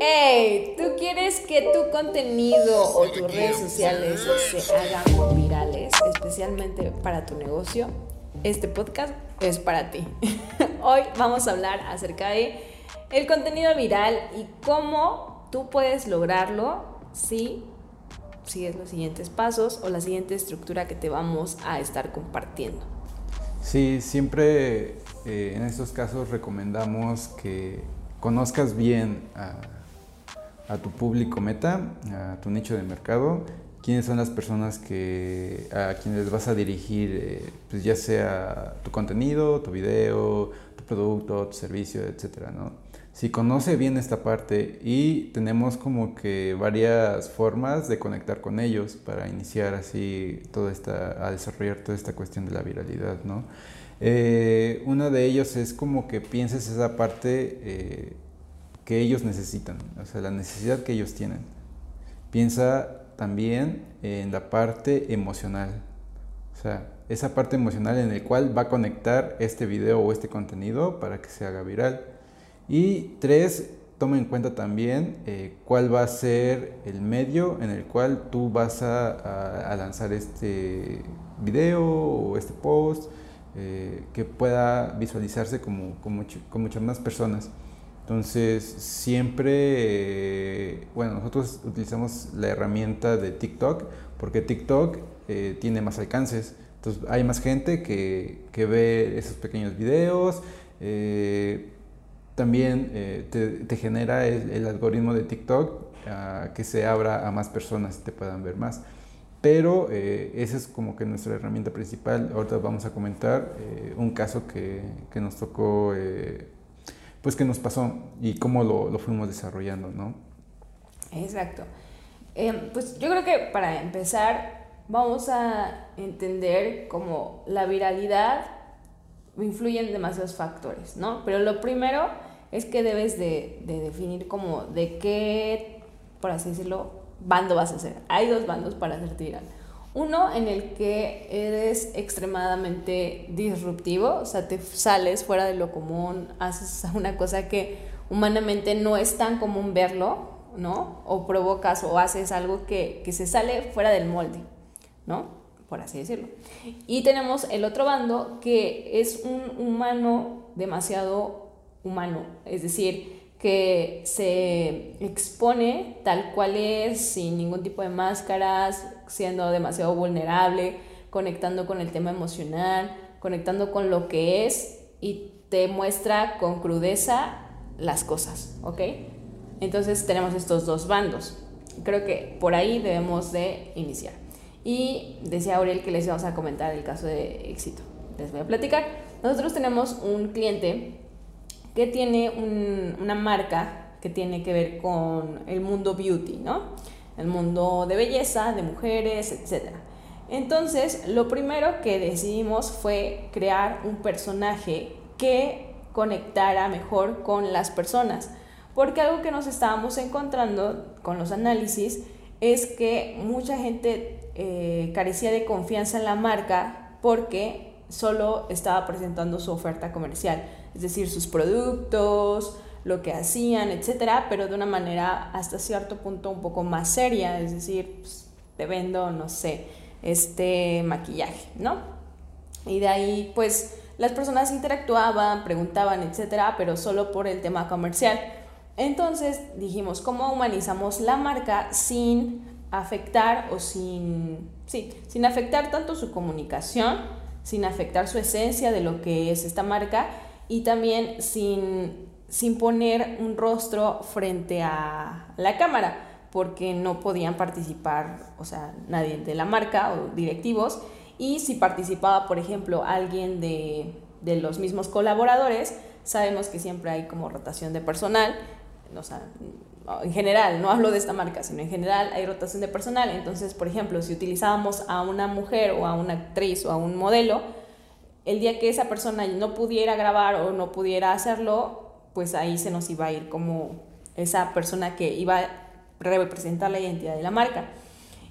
Hey, ¿tú quieres que tu contenido o tus redes sociales se hagan virales, especialmente para tu negocio? Este podcast es para ti. Hoy vamos a hablar acerca de el contenido viral y cómo tú puedes lograrlo si sigues los siguientes pasos o la siguiente estructura que te vamos a estar compartiendo. Sí, siempre eh, en estos casos recomendamos que conozcas bien a, tu público meta, a tu nicho de mercado, quiénes son las personas que, a quienes vas a dirigir, eh, pues ya sea tu contenido, tu video, tu producto, tu servicio, etcétera, ¿no? si conoce bien esta parte y tenemos como que varias formas de conectar con ellos para iniciar así toda esta, a desarrollar toda esta cuestión de la viralidad, ¿no? Eh, uno de ellos es como que pienses esa parte eh, que ellos necesitan, o sea, la necesidad que ellos tienen. Piensa también en la parte emocional, o sea, esa parte emocional en la cual va a conectar este video o este contenido para que se haga viral. Y tres, toma en cuenta también eh, cuál va a ser el medio en el cual tú vas a, lanzar este video o este post eh, que pueda visualizarse como, con, muchas más personas. Entonces, siempre, eh, bueno, nosotros utilizamos la herramienta de TikTok porque TikTok tiene más alcances. Entonces, hay más gente que, que ve esos pequeños videos también eh, te, genera el, algoritmo de TikTok ah, que se abra a más personas y te puedan ver más. Pero eh, esa es como que nuestra herramienta principal. Ahorita vamos a comentar eh, un caso que, que nos tocó, pues que nos pasó y cómo lo, lo fuimos desarrollando, ¿no? Exacto. pues yo creo que para empezar vamos a entender como la viralidad influyen demasiados factores, ¿no? Pero lo primero es que debes de, definir como de qué, por así decirlo, bando vas a hacer. Hay dos bandos para hacerte viral. Uno en el que eres extremadamente disruptivo, o sea, te sales fuera de lo común, haces una cosa que humanamente no es tan común verlo, ¿no? O provocas o haces algo que, que se sale fuera del molde, ¿no? Por así decirlo. Y tenemos el otro bando que es un humano demasiado humano, es decir, que se expone tal cual es, sin ningún tipo de máscaras, siendo demasiado vulnerable, conectando con el tema emocional, conectando con lo que es y te muestra con crudeza las cosas, ¿ok? Entonces tenemos estos dos bandos. Creo que por ahí debemos de iniciar. Y decía Aurel que les íbamos a comentar el caso de éxito. Les voy a platicar. Nosotros tenemos un cliente que tiene una marca que tiene que ver con el mundo beauty, ¿no? El mundo de belleza, de mujeres, etc. Entonces, lo primero que decidimos fue crear un personaje que conectara mejor con las personas. Porque algo que nos estábamos encontrando con los análisis es que mucha gente eh, carecía de confianza en la marca porque solo estaba presentando su oferta comercial es decir, sus productos, lo que hacían, etcétera, pero de una manera hasta cierto punto un poco más seria, es decir, pues, te vendo, no sé, este maquillaje, ¿no? Y de ahí, pues, las personas interactuaban, preguntaban, etcétera, pero solo por el tema comercial. Entonces dijimos, ¿cómo humanizamos la marca sin afectar o sin, sí, sin afectar tanto su comunicación, sin afectar su esencia de lo que es esta marca y también sin, sin poner un rostro frente a la cámara, porque no podían participar, o sea, nadie de la marca o directivos, y si participaba, por ejemplo, alguien de, de los mismos colaboradores, sabemos que siempre hay como rotación de personal, o sea, en general, no hablo de esta marca, sino en general hay rotación de personal. Entonces, por ejemplo, si utilizábamos a una mujer o a una actriz o a un modelo, el día que esa persona no pudiera grabar o no pudiera hacerlo, pues ahí se nos iba a ir como esa persona que iba a representar la identidad de la marca.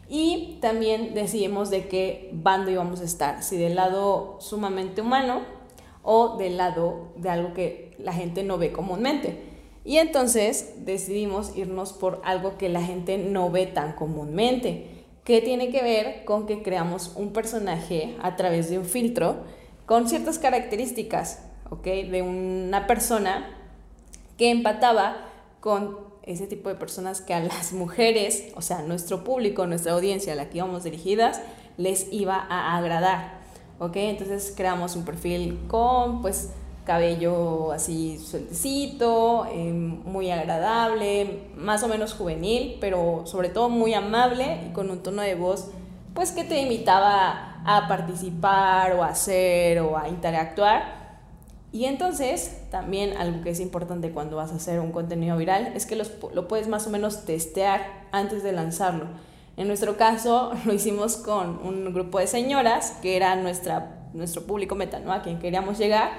Y también decidimos de qué bando íbamos a estar, si del lado sumamente humano o del lado de algo que la gente no ve comúnmente. Y entonces decidimos irnos por algo que la gente no ve tan comúnmente, que tiene que ver con que creamos un personaje a través de un filtro con ciertas características, ¿ok? De una persona que empataba con ese tipo de personas que a las mujeres, o sea, nuestro público, nuestra audiencia a la que íbamos dirigidas, les iba a agradar, ¿ok? Entonces creamos un perfil con, pues, cabello así sueltecito, em, muy agradable, más o menos juvenil, pero sobre todo muy amable y con un tono de voz, pues, que te invitaba a participar o a hacer o a interactuar y entonces, también algo que es importante cuando vas a hacer un contenido viral es que lo puedes más o menos testear antes de lanzarlo. En nuestro caso, lo hicimos con un grupo de señoras, que era nuestra, nuestro público meta, ¿no? A quien queríamos llegar.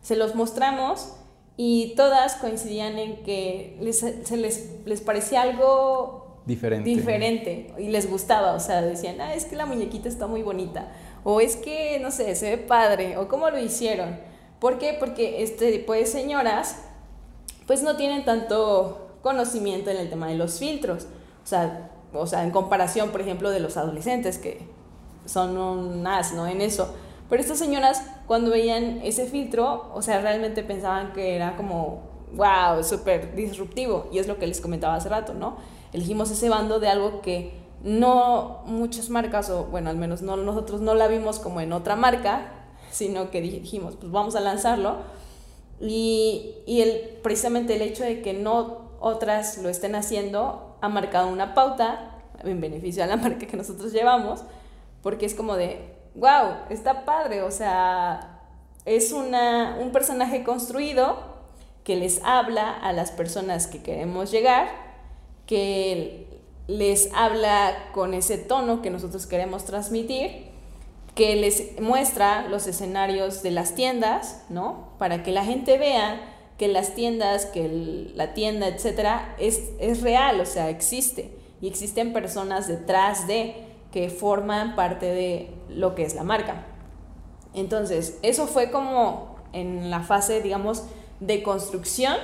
Se los mostramos y todas coincidían en que les, se les, les parecía algo diferente. diferente y les gustaba. O sea, decían, ah, es que la muñequita está muy bonita. O es que, no sé, se ve padre. O cómo lo hicieron. ¿Por qué? Porque este tipo de señoras pues no tienen tanto conocimiento en el tema de los filtros. O sea, o sea, en comparación, por ejemplo, de los adolescentes que son un asno en eso. Pero estas señoras, cuando veían ese filtro, o sea, realmente pensaban que era como, wow, súper disruptivo. Y es lo que les comentaba hace rato, ¿no? Elegimos ese bando de algo que no muchas marcas, o bueno, al menos no, nosotros no la vimos como en otra marca, sino que dijimos, pues vamos a lanzarlo. Y, y el, precisamente el hecho de que no otras lo estén haciendo ha marcado una pauta en beneficio a la marca que nosotros llevamos, porque es como de, wow, está padre, o sea, es una, un personaje construido que les habla a las personas que queremos llegar, que les habla con ese tono que nosotros queremos transmitir que les muestra los escenarios de las tiendas, ¿no? Para que la gente vea que las tiendas, que la tienda, etcétera, es, es real, o sea, existe. Y existen personas detrás de que forman parte de lo que es la marca. Entonces, eso fue como en la fase, digamos, de construcción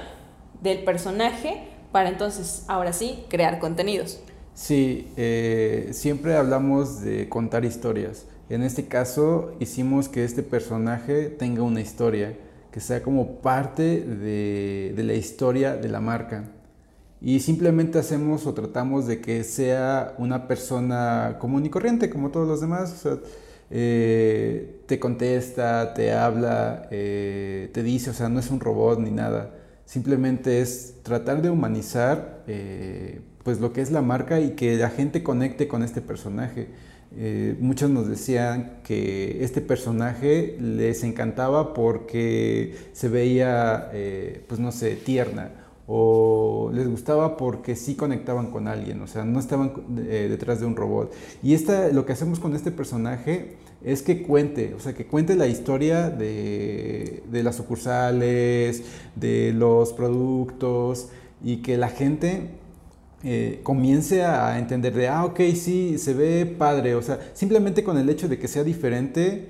del personaje para entonces, ahora sí, crear contenidos. Sí, eh, siempre hablamos de contar historias. En este caso hicimos que este personaje tenga una historia, que sea como parte de, la historia de la marca. Y simplemente hacemos o tratamos de que sea una persona común y corriente, como todos los demás. Eh, te contesta, te habla, eh, te dice, o sea, no es un robot ni nada. Simplemente es tratar de humanizar eh, pues lo que es la marca y que la gente conecte con este personaje. Eh, muchos nos decían que este personaje les encantaba porque se veía, eh, pues no sé, tierna o les gustaba porque sí conectaban con alguien, o sea, no estaban eh, detrás de un robot. Y esta, lo que hacemos con este personaje es que cuente, o sea, que cuente la historia de, de las sucursales, de los productos y que la gente eh, comience a entender de, ah, ok, sí, se ve padre, o sea, simplemente con el hecho de que sea diferente,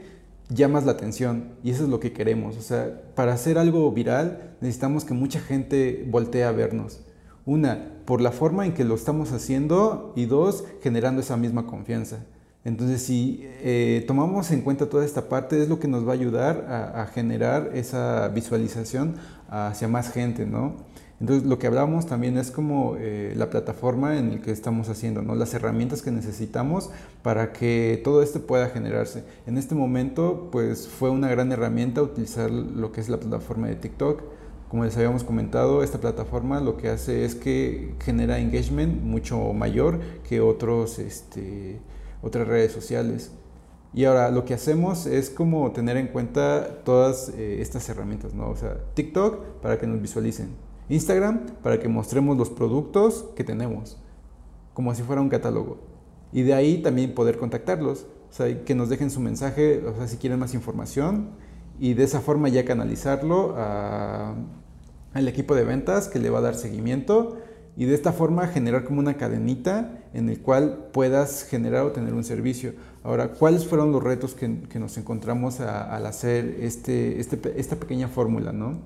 llamas la atención y eso es lo que queremos, o sea, para hacer algo viral necesitamos que mucha gente voltee a vernos. Una, por la forma en que lo estamos haciendo y dos, generando esa misma confianza. Entonces, si eh, tomamos en cuenta toda esta parte, es lo que nos va a ayudar a, a generar esa visualización hacia más gente, ¿no? Entonces, lo que hablamos también es como eh, la plataforma en la que estamos haciendo, ¿no? las herramientas que necesitamos para que todo esto pueda generarse. En este momento, pues fue una gran herramienta utilizar lo que es la plataforma de TikTok. Como les habíamos comentado, esta plataforma lo que hace es que genera engagement mucho mayor que otros, este, otras redes sociales. Y ahora lo que hacemos es como tener en cuenta todas eh, estas herramientas, ¿no? O sea, TikTok para que nos visualicen, Instagram para que mostremos los productos que tenemos, como si fuera un catálogo. Y de ahí también poder contactarlos, o sea, que nos dejen su mensaje, o sea, si quieren más información, y de esa forma ya canalizarlo al equipo de ventas que le va a dar seguimiento y de esta forma generar como una cadenita en el cual puedas generar o tener un servicio. Ahora, ¿cuáles fueron los retos que, nos encontramos al hacer este, este, esta pequeña fórmula? ¿no?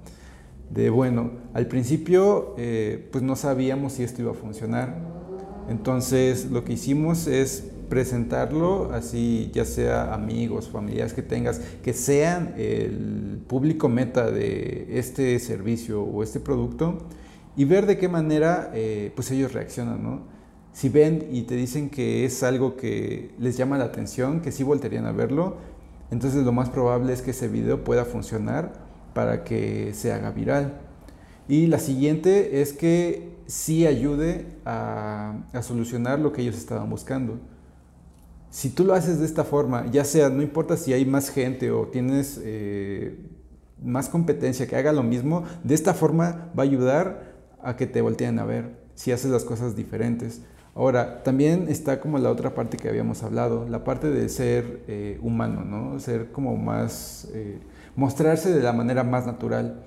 De, bueno, al principio eh, pues no sabíamos si esto iba a funcionar. Entonces lo que hicimos es presentarlo así, ya sea amigos, familiares que tengas, que sean el público meta de este servicio o este producto y ver de qué manera eh, pues ellos reaccionan, ¿no? Si ven y te dicen que es algo que les llama la atención, que sí voltearían a verlo, entonces lo más probable es que ese video pueda funcionar para que se haga viral. Y la siguiente es que sí ayude a, solucionar lo que ellos estaban buscando. Si tú lo haces de esta forma, ya sea, no importa si hay más gente o tienes eh, más competencia que haga lo mismo, de esta forma va a ayudar a que te volteen a ver si haces las cosas diferentes. Ahora, también está como la otra parte que habíamos hablado, la parte de ser eh, humano, ¿no? Ser como más, eh, mostrarse de la manera más natural,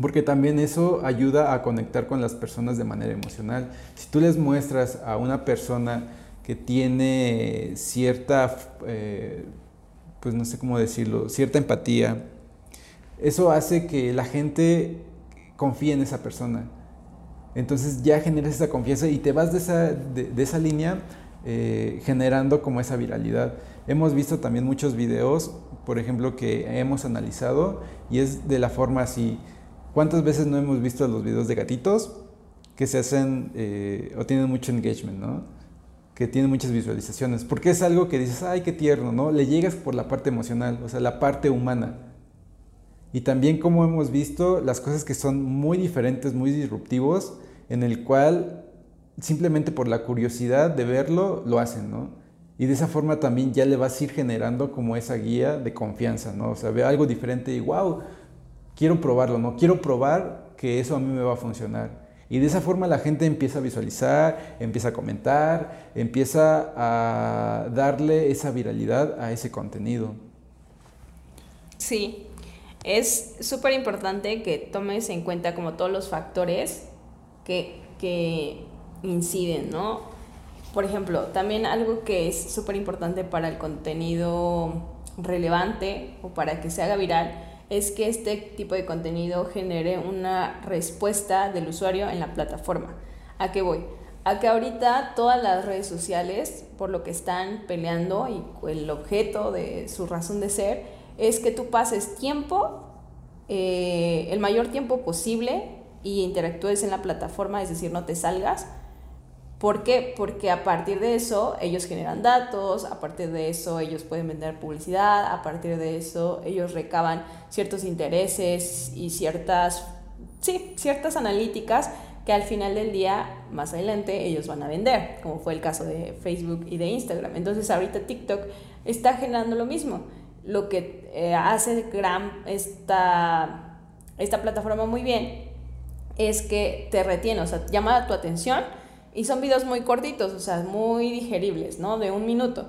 porque también eso ayuda a conectar con las personas de manera emocional. Si tú les muestras a una persona que tiene cierta, eh, pues no sé cómo decirlo, cierta empatía, eso hace que la gente confíe en esa persona entonces ya generas esa confianza y te vas de esa, de, esa línea eh, generando como esa viralidad. Hemos visto también muchos videos, por ejemplo, que hemos analizado y es de la forma así. ¿Cuántas veces no hemos visto los videos de gatitos que se hacen eh, o tienen mucho engagement, ¿no? que tienen muchas visualizaciones? Porque es algo que dices, ay, qué tierno, ¿no? Le llegas por la parte emocional, o sea, la parte humana. Y también como hemos visto las cosas que son muy diferentes, muy disruptivos, en el cual simplemente por la curiosidad de verlo lo hacen, ¿no? Y de esa forma también ya le vas a ir generando como esa guía de confianza, ¿no? O sea, ve algo diferente y wow, quiero probarlo, ¿no? Quiero probar que eso a mí me va a funcionar. Y de esa forma la gente empieza a visualizar, empieza a comentar, empieza a darle esa viralidad a ese contenido. Sí, es súper importante que tomes en cuenta como todos los factores que, inciden, ¿no? Por ejemplo, también algo que es súper importante para el contenido relevante o para que se haga viral es que este tipo de contenido genere una respuesta del usuario en la plataforma. ¿A qué voy? A que ahorita todas las redes sociales, por lo que están peleando y el objeto de su razón de ser, es que tú pases tiempo, eh, el mayor tiempo posible y interactúes en la plataforma, es decir, no te salgas. ¿Por qué? Porque a partir de eso ellos generan datos, a partir de eso ellos pueden vender publicidad, a partir de eso ellos recaban ciertos intereses y ciertas, sí, ciertas analíticas que al final del día, más adelante, ellos van a vender, como fue el caso de Facebook y de Instagram. Entonces ahorita TikTok está generando lo mismo. Lo que eh, hace Gram, esta, esta plataforma muy bien, es que te retiene, o sea, llama tu atención y son videos muy cortitos, o sea, muy digeribles, ¿no? De un minuto.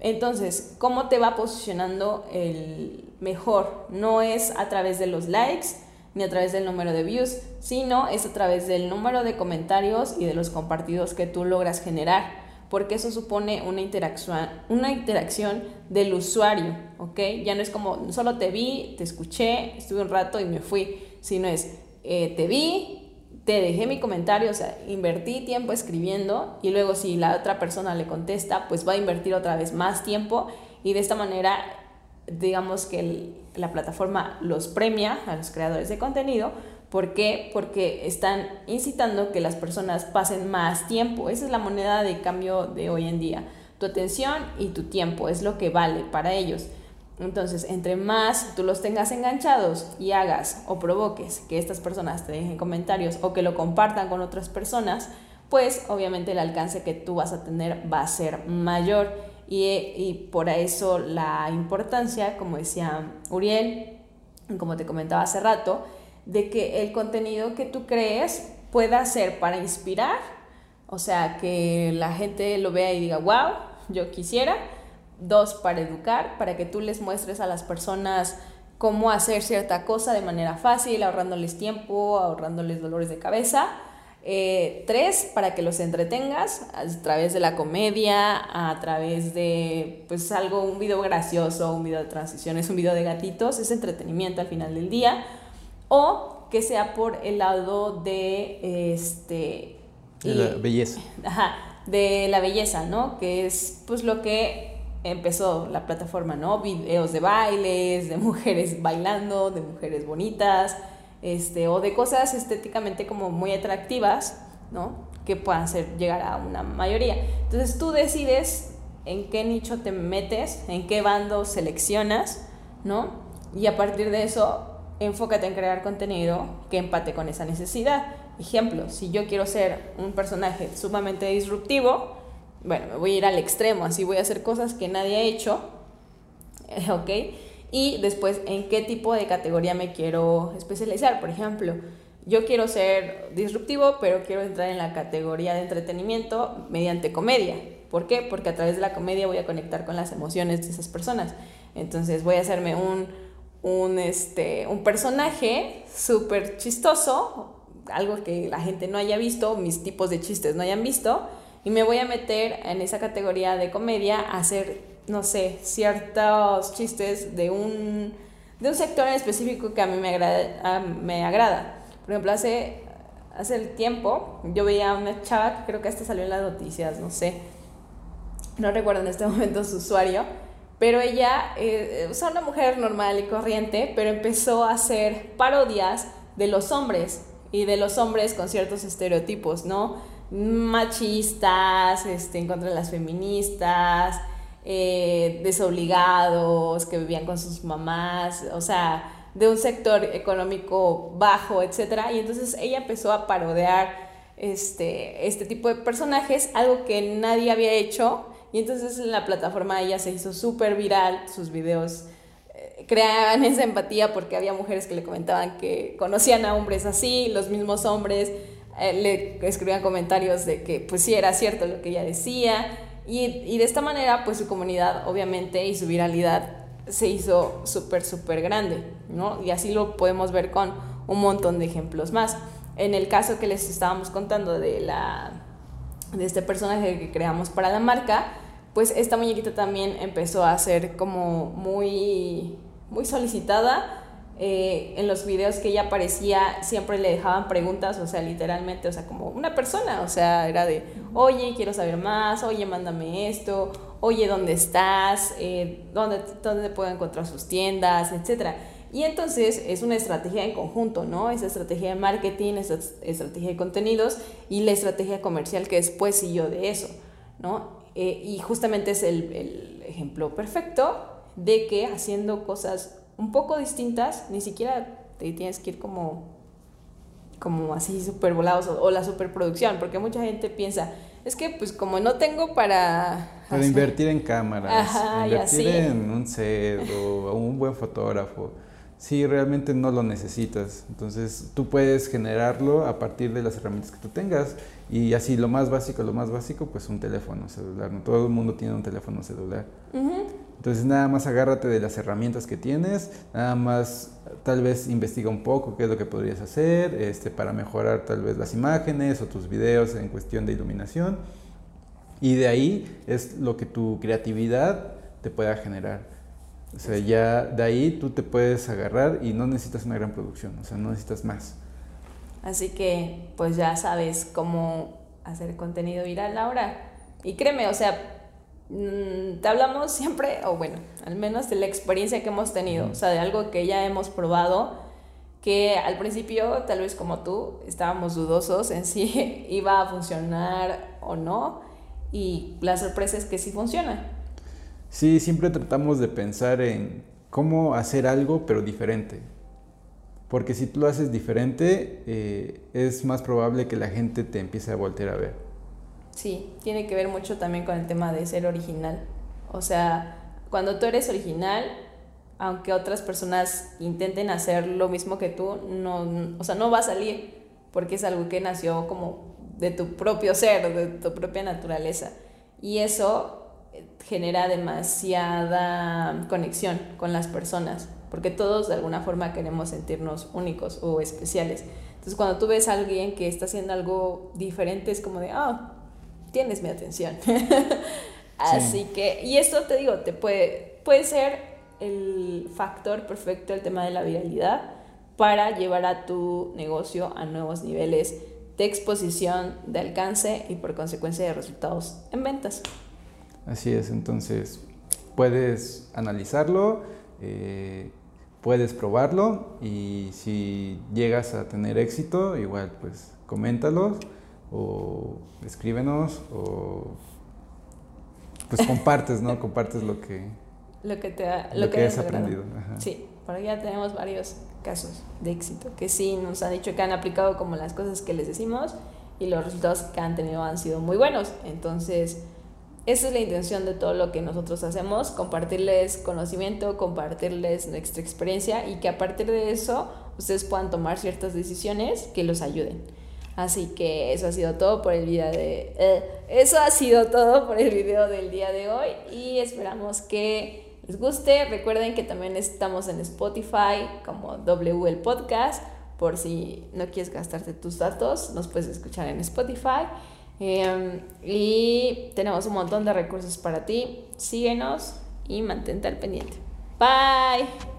Entonces, ¿cómo te va posicionando el mejor? No es a través de los likes ni a través del número de views, sino es a través del número de comentarios y de los compartidos que tú logras generar, porque eso supone una interacción, una interacción del usuario, ¿ok? Ya no es como solo te vi, te escuché, estuve un rato y me fui, sino es eh, te vi, te dejé mi comentario, o sea, invertí tiempo escribiendo y luego si la otra persona le contesta, pues va a invertir otra vez más tiempo y de esta manera, digamos que la plataforma los premia a los creadores de contenido. ¿Por qué? Porque están incitando que las personas pasen más tiempo. Esa es la moneda de cambio de hoy en día. Tu atención y tu tiempo es lo que vale para ellos. Entonces, entre más tú los tengas enganchados y hagas o provoques que estas personas te dejen comentarios o que lo compartan con otras personas, pues obviamente el alcance que tú vas a tener va a ser mayor. Y, y por eso la importancia, como decía Uriel, como te comentaba hace rato, de que el contenido que tú crees pueda ser para inspirar, o sea, que la gente lo vea y diga, wow, yo quisiera, Dos, para educar, para que tú les muestres a las personas cómo hacer cierta cosa de manera fácil, ahorrándoles tiempo, ahorrándoles dolores de cabeza. Eh, tres, para que los entretengas a través de la comedia, a través de pues algo, un video gracioso, un video de transiciones, un video de gatitos, es entretenimiento al final del día. O que sea por el lado de este de la belleza. Ajá, de la belleza, ¿no? Que es pues lo que empezó la plataforma, ¿no? Videos de bailes, de mujeres bailando, de mujeres bonitas, este, o de cosas estéticamente como muy atractivas, ¿no? Que puedan hacer llegar a una mayoría. Entonces tú decides en qué nicho te metes, en qué bando seleccionas, ¿no? Y a partir de eso, enfócate en crear contenido que empate con esa necesidad. Ejemplo, si yo quiero ser un personaje sumamente disruptivo, bueno, me voy a ir al extremo, así voy a hacer cosas que nadie ha hecho, ¿ok? Y después, ¿en qué tipo de categoría me quiero especializar? Por ejemplo, yo quiero ser disruptivo, pero quiero entrar en la categoría de entretenimiento mediante comedia. ¿Por qué? Porque a través de la comedia voy a conectar con las emociones de esas personas. Entonces voy a hacerme un, un, este, un personaje súper chistoso, algo que la gente no haya visto, mis tipos de chistes no hayan visto, y me voy a meter en esa categoría de comedia a hacer, no sé, ciertos chistes de un, de un sector en específico que a mí me agrada, me agrada. Por ejemplo, hace, hace el tiempo yo veía a una chava que creo que hasta salió en las noticias, no sé, no recuerdo en este momento su usuario, pero ella eh, es una mujer normal y corriente, pero empezó a hacer parodias de los hombres y de los hombres con ciertos estereotipos, ¿no? Machistas, este, en contra de las feministas, eh, desobligados, que vivían con sus mamás, o sea, de un sector económico bajo, etc. Y entonces ella empezó a parodiar este, este tipo de personajes, algo que nadie había hecho. Y entonces en la plataforma ella se hizo súper viral, sus videos creaban esa empatía porque había mujeres que le comentaban que conocían a hombres así, los mismos hombres eh, le escribían comentarios de que pues sí era cierto lo que ella decía y, y de esta manera pues su comunidad obviamente y su viralidad se hizo súper súper grande, ¿no? Y así lo podemos ver con un montón de ejemplos más. En el caso que les estábamos contando de la de este personaje que creamos para la marca, pues esta muñequita también empezó a ser como muy muy solicitada. Eh, en los videos que ella aparecía siempre le dejaban preguntas, o sea, literalmente, o sea, como una persona, o sea, era de, oye, quiero saber más, oye, mándame esto, oye, ¿dónde estás? Eh, ¿dónde, ¿Dónde puedo encontrar sus tiendas? Etcétera. Y entonces es una estrategia en conjunto, ¿no? Esa estrategia de marketing, esa estrategia de contenidos y la estrategia comercial que después siguió de eso, ¿no? Eh, y justamente es el, el ejemplo perfecto de que haciendo cosas un poco distintas, ni siquiera te tienes que ir como, como así súper volados o, la superproducción, porque mucha gente piensa, es que pues como no tengo para... Para invertir en cámaras, invertir en un set o un buen fotógrafo. Sí, realmente no lo necesitas. Entonces tú puedes generarlo a partir de las herramientas que tú tengas. Y así lo más básico, lo más básico, pues un teléfono celular. No todo el mundo tiene un teléfono celular. Entonces nada más agárrate de las herramientas que tienes, nada más tal vez investiga un poco qué es lo que podrías hacer este, para mejorar tal vez las imágenes o tus videos en cuestión de iluminación. Y de ahí es lo que tu creatividad te pueda generar. O sea, ya de ahí tú te puedes agarrar y no necesitas una gran producción, o sea, no necesitas más. Así que pues ya sabes cómo hacer contenido viral ahora. Y créeme, o sea, Mm, te hablamos siempre, o bueno, al menos de la experiencia que hemos tenido, o sea, de algo que ya hemos probado, que al principio, tal vez como tú, estábamos dudosos en si iba a funcionar o no, y la sorpresa es que sí funciona. Sí, siempre tratamos de pensar en cómo hacer algo, pero diferente. Porque si tú lo haces diferente, eh, es más probable que la gente te empiece a voltear a ver. Sí, tiene que ver mucho también con el tema de ser original. O sea, cuando tú eres original, aunque otras personas intenten hacer lo mismo que tú, no, o sea, no va a salir porque es algo que nació como de tu propio ser, de tu propia naturaleza. Y eso eh, genera demasiada conexión con las personas, porque todos de alguna forma queremos sentirnos únicos o especiales. Entonces, cuando tú ves a alguien que está haciendo algo diferente, es como de, ah, tienes mi atención. Así que, y esto te digo, te puede, puede ser el factor perfecto el tema de la viralidad, para llevar a tu negocio a nuevos niveles de exposición, de alcance y por consecuencia de resultados en ventas. Así es, entonces puedes analizarlo, eh, puedes probarlo y si llegas a tener éxito, igual pues coméntalo o escríbenos o pues compartes, ¿no? compartes lo que lo que te ha, lo, que, has aprendido. Sí, por allá ya tenemos varios casos de éxito que sí nos han dicho que han aplicado como las cosas que les decimos y los resultados que han tenido han sido muy buenos. Entonces, esa es la intención de todo lo que nosotros hacemos, compartirles conocimiento, compartirles nuestra experiencia y que a partir de eso ustedes puedan tomar ciertas decisiones que los ayuden. Así que eso ha sido todo por el día de eh, eso ha sido todo por el video del día de hoy y esperamos que les guste. Recuerden que también estamos en Spotify como W el podcast. Por si no quieres gastarte tus datos, nos puedes escuchar en Spotify. Em, y tenemos un montón de recursos para ti. Síguenos y mantente al pendiente. Bye.